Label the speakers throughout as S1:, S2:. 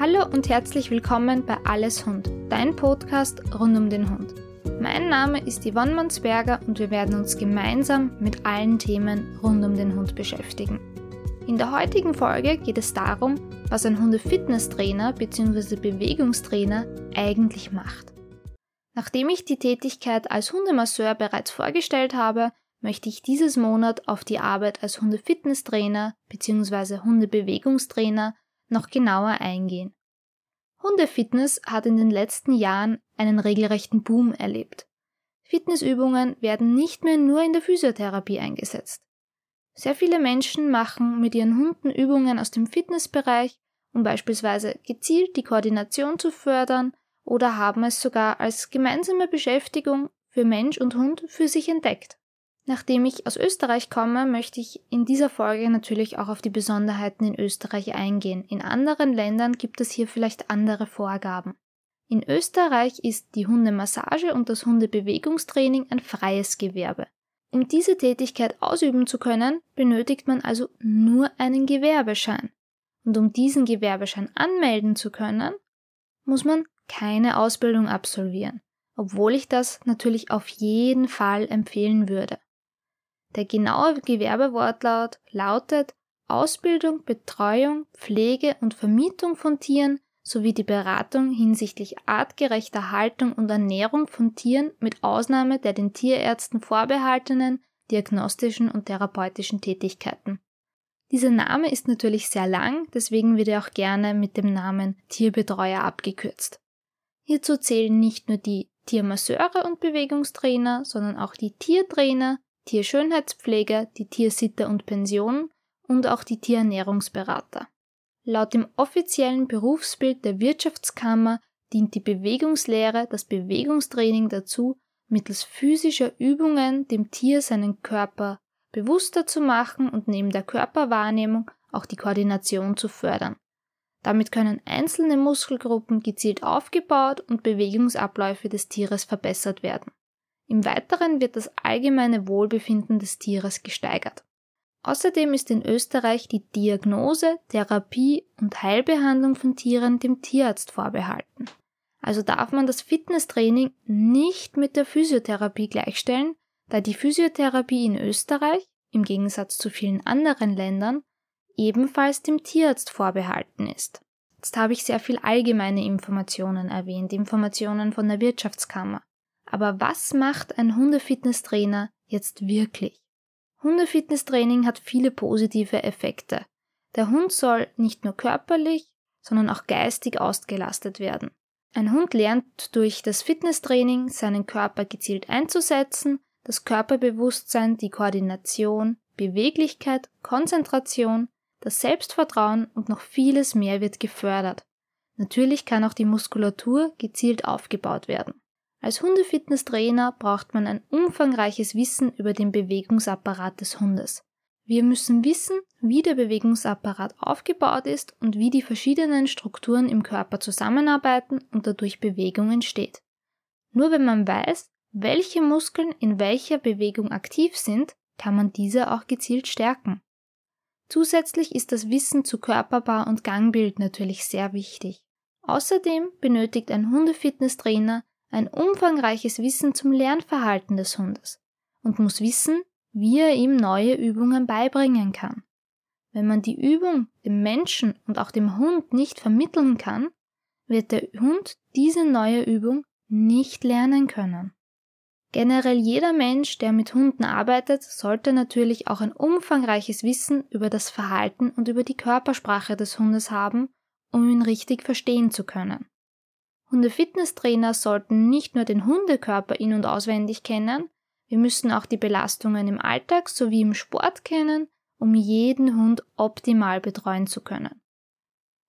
S1: Hallo und herzlich willkommen bei Alles Hund, dein Podcast rund um den Hund. Mein Name ist Yvonne Mansberger und wir werden uns gemeinsam mit allen Themen rund um den Hund beschäftigen. In der heutigen Folge geht es darum, was ein Hunde-Fitnesstrainer bzw. Bewegungstrainer eigentlich macht. Nachdem ich die Tätigkeit als Hundemasseur bereits vorgestellt habe, möchte ich dieses Monat auf die Arbeit als Hunde-Fitnesstrainer bzw. Hundebewegungstrainer noch genauer eingehen. Hundefitness hat in den letzten Jahren einen regelrechten Boom erlebt. Fitnessübungen werden nicht mehr nur in der Physiotherapie eingesetzt. Sehr viele Menschen machen mit ihren Hunden Übungen aus dem Fitnessbereich, um beispielsweise gezielt die Koordination zu fördern oder haben es sogar als gemeinsame Beschäftigung für Mensch und Hund für sich entdeckt. Nachdem ich aus Österreich komme, möchte ich in dieser Folge natürlich auch auf die Besonderheiten in Österreich eingehen. In anderen Ländern gibt es hier vielleicht andere Vorgaben. In Österreich ist die Hundemassage und das Hundebewegungstraining ein freies Gewerbe. Um diese Tätigkeit ausüben zu können, benötigt man also nur einen Gewerbeschein. Und um diesen Gewerbeschein anmelden zu können, muss man keine Ausbildung absolvieren, obwohl ich das natürlich auf jeden Fall empfehlen würde. Der genaue Gewerbewortlaut lautet Ausbildung, Betreuung, Pflege und Vermietung von Tieren sowie die Beratung hinsichtlich artgerechter Haltung und Ernährung von Tieren mit Ausnahme der den Tierärzten vorbehaltenen diagnostischen und therapeutischen Tätigkeiten. Dieser Name ist natürlich sehr lang, deswegen wird er auch gerne mit dem Namen Tierbetreuer abgekürzt. Hierzu zählen nicht nur die Tiermasseure und Bewegungstrainer, sondern auch die Tiertrainer, Tierschönheitspfleger, die Tiersitter und Pensionen und auch die Tierernährungsberater. Laut dem offiziellen Berufsbild der Wirtschaftskammer dient die Bewegungslehre, das Bewegungstraining dazu, mittels physischer Übungen dem Tier seinen Körper bewusster zu machen und neben der Körperwahrnehmung auch die Koordination zu fördern. Damit können einzelne Muskelgruppen gezielt aufgebaut und Bewegungsabläufe des Tieres verbessert werden. Im Weiteren wird das allgemeine Wohlbefinden des Tieres gesteigert. Außerdem ist in Österreich die Diagnose, Therapie und Heilbehandlung von Tieren dem Tierarzt vorbehalten. Also darf man das Fitnesstraining nicht mit der Physiotherapie gleichstellen, da die Physiotherapie in Österreich, im Gegensatz zu vielen anderen Ländern, ebenfalls dem Tierarzt vorbehalten ist. Jetzt habe ich sehr viel allgemeine Informationen erwähnt, Informationen von der Wirtschaftskammer. Aber was macht ein Hundefitnesstrainer jetzt wirklich? Hundefitnesstraining hat viele positive Effekte. Der Hund soll nicht nur körperlich, sondern auch geistig ausgelastet werden. Ein Hund lernt durch das Fitnesstraining seinen Körper gezielt einzusetzen, das Körperbewusstsein, die Koordination, Beweglichkeit, Konzentration, das Selbstvertrauen und noch vieles mehr wird gefördert. Natürlich kann auch die Muskulatur gezielt aufgebaut werden. Als Hundefitnesstrainer braucht man ein umfangreiches Wissen über den Bewegungsapparat des Hundes. Wir müssen wissen, wie der Bewegungsapparat aufgebaut ist und wie die verschiedenen Strukturen im Körper zusammenarbeiten und dadurch Bewegung entsteht. Nur wenn man weiß, welche Muskeln in welcher Bewegung aktiv sind, kann man diese auch gezielt stärken. Zusätzlich ist das Wissen zu Körperbau und Gangbild natürlich sehr wichtig. Außerdem benötigt ein Hundefitnesstrainer ein umfangreiches Wissen zum Lernverhalten des Hundes und muss wissen, wie er ihm neue Übungen beibringen kann. Wenn man die Übung dem Menschen und auch dem Hund nicht vermitteln kann, wird der Hund diese neue Übung nicht lernen können. Generell jeder Mensch, der mit Hunden arbeitet, sollte natürlich auch ein umfangreiches Wissen über das Verhalten und über die Körpersprache des Hundes haben, um ihn richtig verstehen zu können. Hunde-Fitnesstrainer sollten nicht nur den Hundekörper in- und auswendig kennen, wir müssen auch die Belastungen im Alltag sowie im Sport kennen, um jeden Hund optimal betreuen zu können.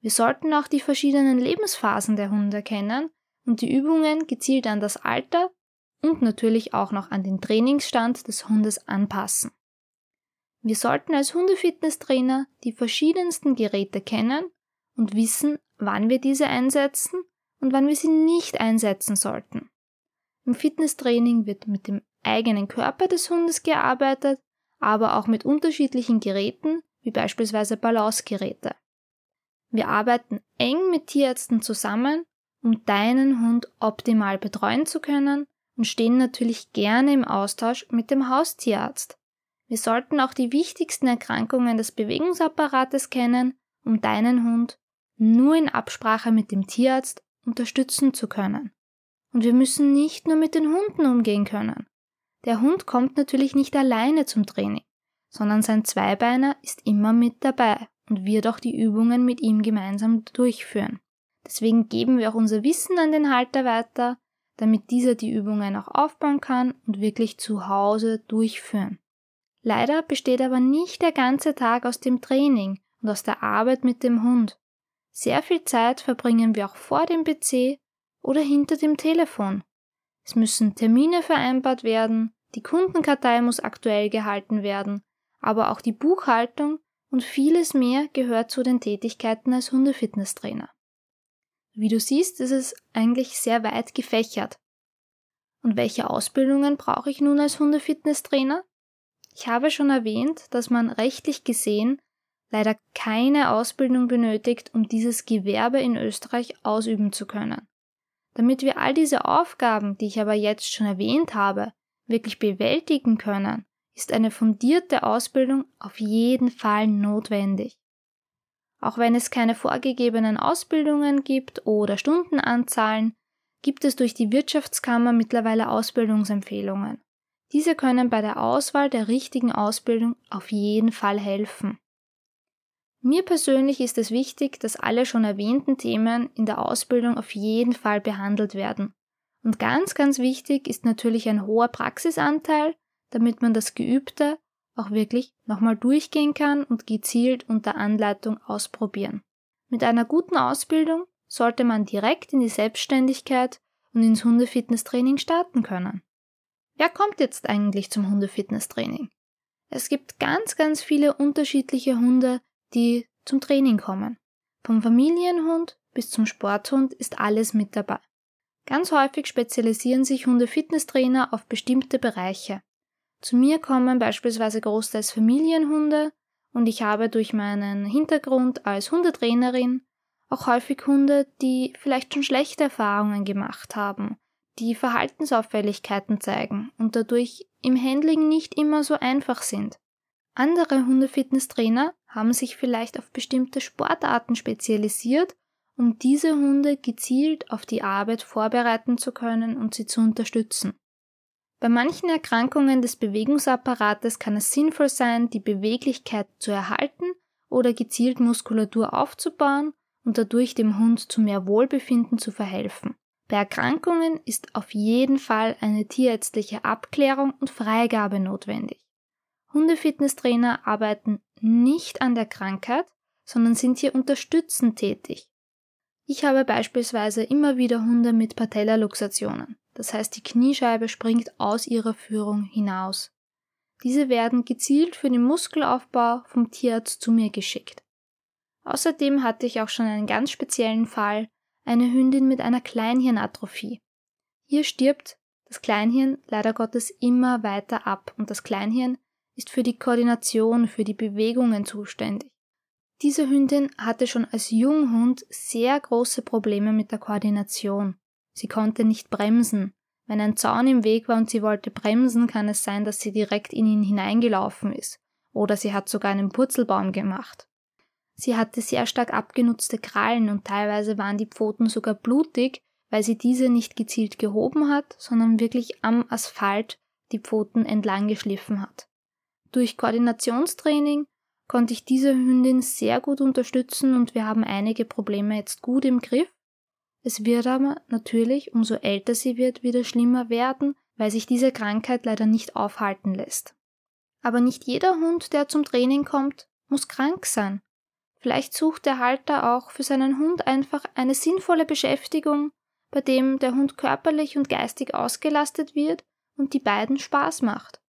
S1: Wir sollten auch die verschiedenen Lebensphasen der Hunde kennen und die Übungen gezielt an das Alter und natürlich auch noch an den Trainingsstand des Hundes anpassen. Wir sollten als Hundefitnesstrainer die verschiedensten Geräte kennen und wissen, wann wir diese einsetzen und wann wir sie nicht einsetzen sollten. Im Fitnesstraining wird mit dem eigenen Körper des Hundes gearbeitet, aber auch mit unterschiedlichen Geräten, wie beispielsweise Balancegeräte. Wir arbeiten eng mit Tierärzten zusammen, um deinen Hund optimal betreuen zu können und stehen natürlich gerne im Austausch mit dem Haustierarzt. Wir sollten auch die wichtigsten Erkrankungen des Bewegungsapparates kennen, um deinen Hund nur in Absprache mit dem Tierarzt unterstützen zu können. Und wir müssen nicht nur mit den Hunden umgehen können. Der Hund kommt natürlich nicht alleine zum Training, sondern sein Zweibeiner ist immer mit dabei und wird auch die Übungen mit ihm gemeinsam durchführen. Deswegen geben wir auch unser Wissen an den Halter weiter, damit dieser die Übungen auch aufbauen kann und wirklich zu Hause durchführen. Leider besteht aber nicht der ganze Tag aus dem Training und aus der Arbeit mit dem Hund. Sehr viel Zeit verbringen wir auch vor dem PC oder hinter dem Telefon. Es müssen Termine vereinbart werden, die Kundenkartei muss aktuell gehalten werden, aber auch die Buchhaltung und vieles mehr gehört zu den Tätigkeiten als Hundefitnesstrainer. Wie du siehst, ist es eigentlich sehr weit gefächert. Und welche Ausbildungen brauche ich nun als Hundefitnesstrainer? Ich habe schon erwähnt, dass man rechtlich gesehen leider keine Ausbildung benötigt, um dieses Gewerbe in Österreich ausüben zu können. Damit wir all diese Aufgaben, die ich aber jetzt schon erwähnt habe, wirklich bewältigen können, ist eine fundierte Ausbildung auf jeden Fall notwendig. Auch wenn es keine vorgegebenen Ausbildungen gibt oder Stundenanzahlen, gibt es durch die Wirtschaftskammer mittlerweile Ausbildungsempfehlungen. Diese können bei der Auswahl der richtigen Ausbildung auf jeden Fall helfen. Mir persönlich ist es wichtig, dass alle schon erwähnten Themen in der Ausbildung auf jeden Fall behandelt werden. Und ganz, ganz wichtig ist natürlich ein hoher Praxisanteil, damit man das Geübte auch wirklich nochmal durchgehen kann und gezielt unter Anleitung ausprobieren. Mit einer guten Ausbildung sollte man direkt in die Selbstständigkeit und ins Hundefitnesstraining starten können. Wer kommt jetzt eigentlich zum Hundefitnesstraining? Es gibt ganz, ganz viele unterschiedliche Hunde, die zum Training kommen. Vom Familienhund bis zum Sporthund ist alles mit dabei. Ganz häufig spezialisieren sich Hunde-Fitnesstrainer auf bestimmte Bereiche. Zu mir kommen beispielsweise großteils Familienhunde und ich habe durch meinen Hintergrund als Hundetrainerin auch häufig Hunde, die vielleicht schon schlechte Erfahrungen gemacht haben, die Verhaltensauffälligkeiten zeigen und dadurch im Handling nicht immer so einfach sind. Andere Hundefitnesstrainer haben sich vielleicht auf bestimmte Sportarten spezialisiert, um diese Hunde gezielt auf die Arbeit vorbereiten zu können und sie zu unterstützen. Bei manchen Erkrankungen des Bewegungsapparates kann es sinnvoll sein, die Beweglichkeit zu erhalten oder gezielt Muskulatur aufzubauen und dadurch dem Hund zu mehr Wohlbefinden zu verhelfen. Bei Erkrankungen ist auf jeden Fall eine tierärztliche Abklärung und Freigabe notwendig. Hundefitnesstrainer arbeiten nicht an der Krankheit, sondern sind hier unterstützend tätig. Ich habe beispielsweise immer wieder Hunde mit Patellaluxationen, das heißt die Kniescheibe springt aus ihrer Führung hinaus. Diese werden gezielt für den Muskelaufbau vom Tierarzt zu mir geschickt. Außerdem hatte ich auch schon einen ganz speziellen Fall, eine Hündin mit einer Kleinhirnatrophie. Hier stirbt das Kleinhirn leider Gottes immer weiter ab und das Kleinhirn ist für die Koordination, für die Bewegungen zuständig. Diese Hündin hatte schon als Junghund sehr große Probleme mit der Koordination. Sie konnte nicht bremsen. Wenn ein Zaun im Weg war und sie wollte bremsen, kann es sein, dass sie direkt in ihn hineingelaufen ist. Oder sie hat sogar einen Purzelbaum gemacht. Sie hatte sehr stark abgenutzte Krallen und teilweise waren die Pfoten sogar blutig, weil sie diese nicht gezielt gehoben hat, sondern wirklich am Asphalt die Pfoten entlang geschliffen hat. Durch Koordinationstraining konnte ich diese Hündin sehr gut unterstützen und wir haben einige Probleme jetzt gut im Griff. Es wird aber natürlich, umso älter sie wird, wieder schlimmer werden, weil sich diese Krankheit leider nicht aufhalten lässt. Aber nicht jeder Hund, der zum Training kommt, muss krank sein. Vielleicht sucht der Halter auch für seinen Hund einfach eine sinnvolle Beschäftigung, bei dem der Hund körperlich und geistig ausgelastet wird und die beiden Spaß macht.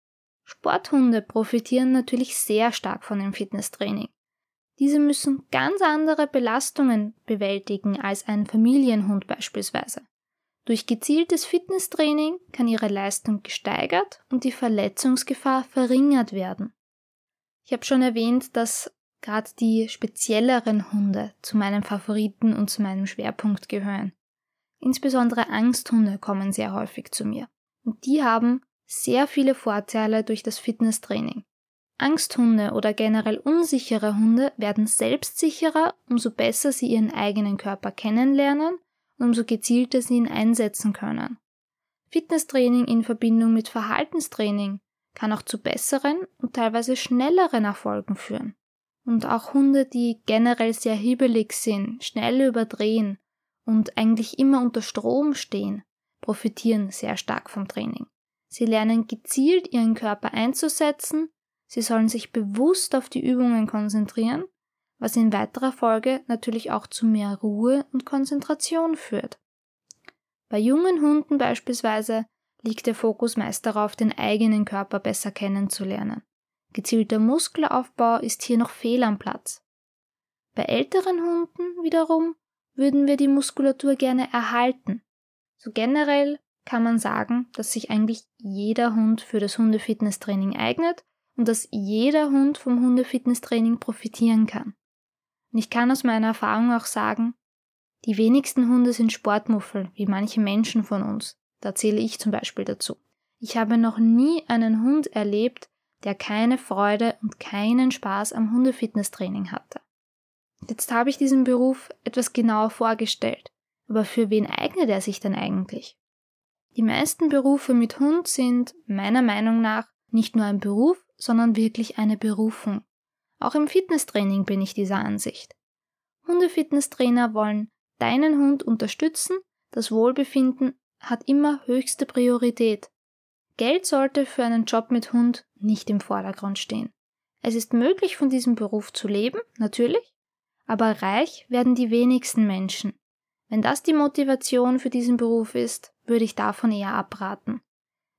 S1: Sporthunde profitieren natürlich sehr stark von dem Fitnesstraining. Diese müssen ganz andere Belastungen bewältigen als ein Familienhund beispielsweise. Durch gezieltes Fitnesstraining kann ihre Leistung gesteigert und die Verletzungsgefahr verringert werden. Ich habe schon erwähnt, dass gerade die spezielleren Hunde zu meinen Favoriten und zu meinem Schwerpunkt gehören. Insbesondere Angsthunde kommen sehr häufig zu mir. Und die haben sehr viele Vorteile durch das Fitnesstraining. Angsthunde oder generell unsichere Hunde werden selbstsicherer, umso besser sie ihren eigenen Körper kennenlernen und umso gezielter sie ihn einsetzen können. Fitnesstraining in Verbindung mit Verhaltenstraining kann auch zu besseren und teilweise schnelleren Erfolgen führen. Und auch Hunde, die generell sehr hibbelig sind, schnell überdrehen und eigentlich immer unter Strom stehen, profitieren sehr stark vom Training. Sie lernen gezielt ihren Körper einzusetzen, sie sollen sich bewusst auf die Übungen konzentrieren, was in weiterer Folge natürlich auch zu mehr Ruhe und Konzentration führt. Bei jungen Hunden beispielsweise liegt der Fokus meist darauf, den eigenen Körper besser kennenzulernen. Gezielter Muskelaufbau ist hier noch fehl am Platz. Bei älteren Hunden wiederum würden wir die Muskulatur gerne erhalten. So generell kann man sagen, dass sich eigentlich jeder Hund für das Hundefitnesstraining eignet und dass jeder Hund vom Hundefitnesstraining profitieren kann. Und ich kann aus meiner Erfahrung auch sagen, die wenigsten Hunde sind Sportmuffel, wie manche Menschen von uns. Da zähle ich zum Beispiel dazu. Ich habe noch nie einen Hund erlebt, der keine Freude und keinen Spaß am Hundefitnesstraining hatte. Jetzt habe ich diesen Beruf etwas genauer vorgestellt. Aber für wen eignet er sich denn eigentlich? Die meisten Berufe mit Hund sind meiner Meinung nach nicht nur ein Beruf, sondern wirklich eine Berufung. Auch im Fitnesstraining bin ich dieser Ansicht. Hundefitnesstrainer wollen deinen Hund unterstützen, das Wohlbefinden hat immer höchste Priorität. Geld sollte für einen Job mit Hund nicht im Vordergrund stehen. Es ist möglich, von diesem Beruf zu leben, natürlich, aber reich werden die wenigsten Menschen. Wenn das die Motivation für diesen Beruf ist, würde ich davon eher abraten.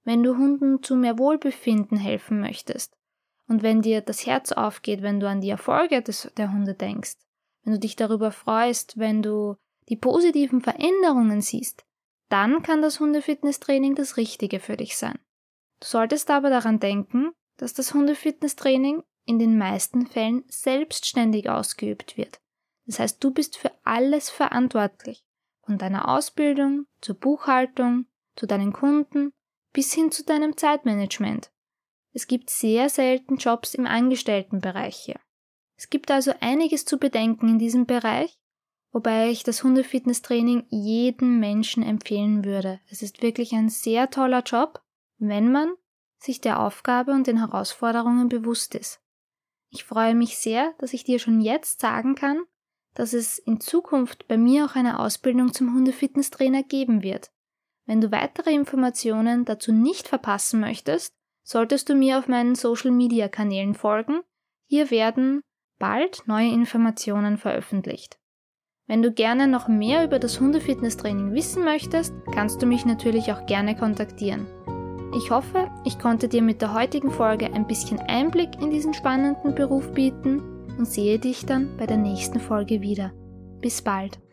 S1: Wenn du Hunden zu mehr Wohlbefinden helfen möchtest und wenn dir das Herz aufgeht, wenn du an die Erfolge des, der Hunde denkst, wenn du dich darüber freust, wenn du die positiven Veränderungen siehst, dann kann das Hundefitnesstraining das Richtige für dich sein. Du solltest aber daran denken, dass das Hundefitnesstraining in den meisten Fällen selbstständig ausgeübt wird. Das heißt, du bist für alles verantwortlich. Von deiner Ausbildung zur Buchhaltung, zu deinen Kunden bis hin zu deinem Zeitmanagement. Es gibt sehr selten Jobs im Angestelltenbereich hier. Es gibt also einiges zu bedenken in diesem Bereich, wobei ich das Hundefitnesstraining jedem Menschen empfehlen würde. Es ist wirklich ein sehr toller Job, wenn man sich der Aufgabe und den Herausforderungen bewusst ist. Ich freue mich sehr, dass ich dir schon jetzt sagen kann, dass es in Zukunft bei mir auch eine Ausbildung zum Hundefitnesstrainer geben wird. Wenn du weitere Informationen dazu nicht verpassen möchtest, solltest du mir auf meinen Social Media Kanälen folgen. Hier werden bald neue Informationen veröffentlicht. Wenn du gerne noch mehr über das Hundefitnesstraining wissen möchtest, kannst du mich natürlich auch gerne kontaktieren. Ich hoffe, ich konnte dir mit der heutigen Folge ein bisschen Einblick in diesen spannenden Beruf bieten und sehe dich dann bei der nächsten Folge wieder. Bis bald.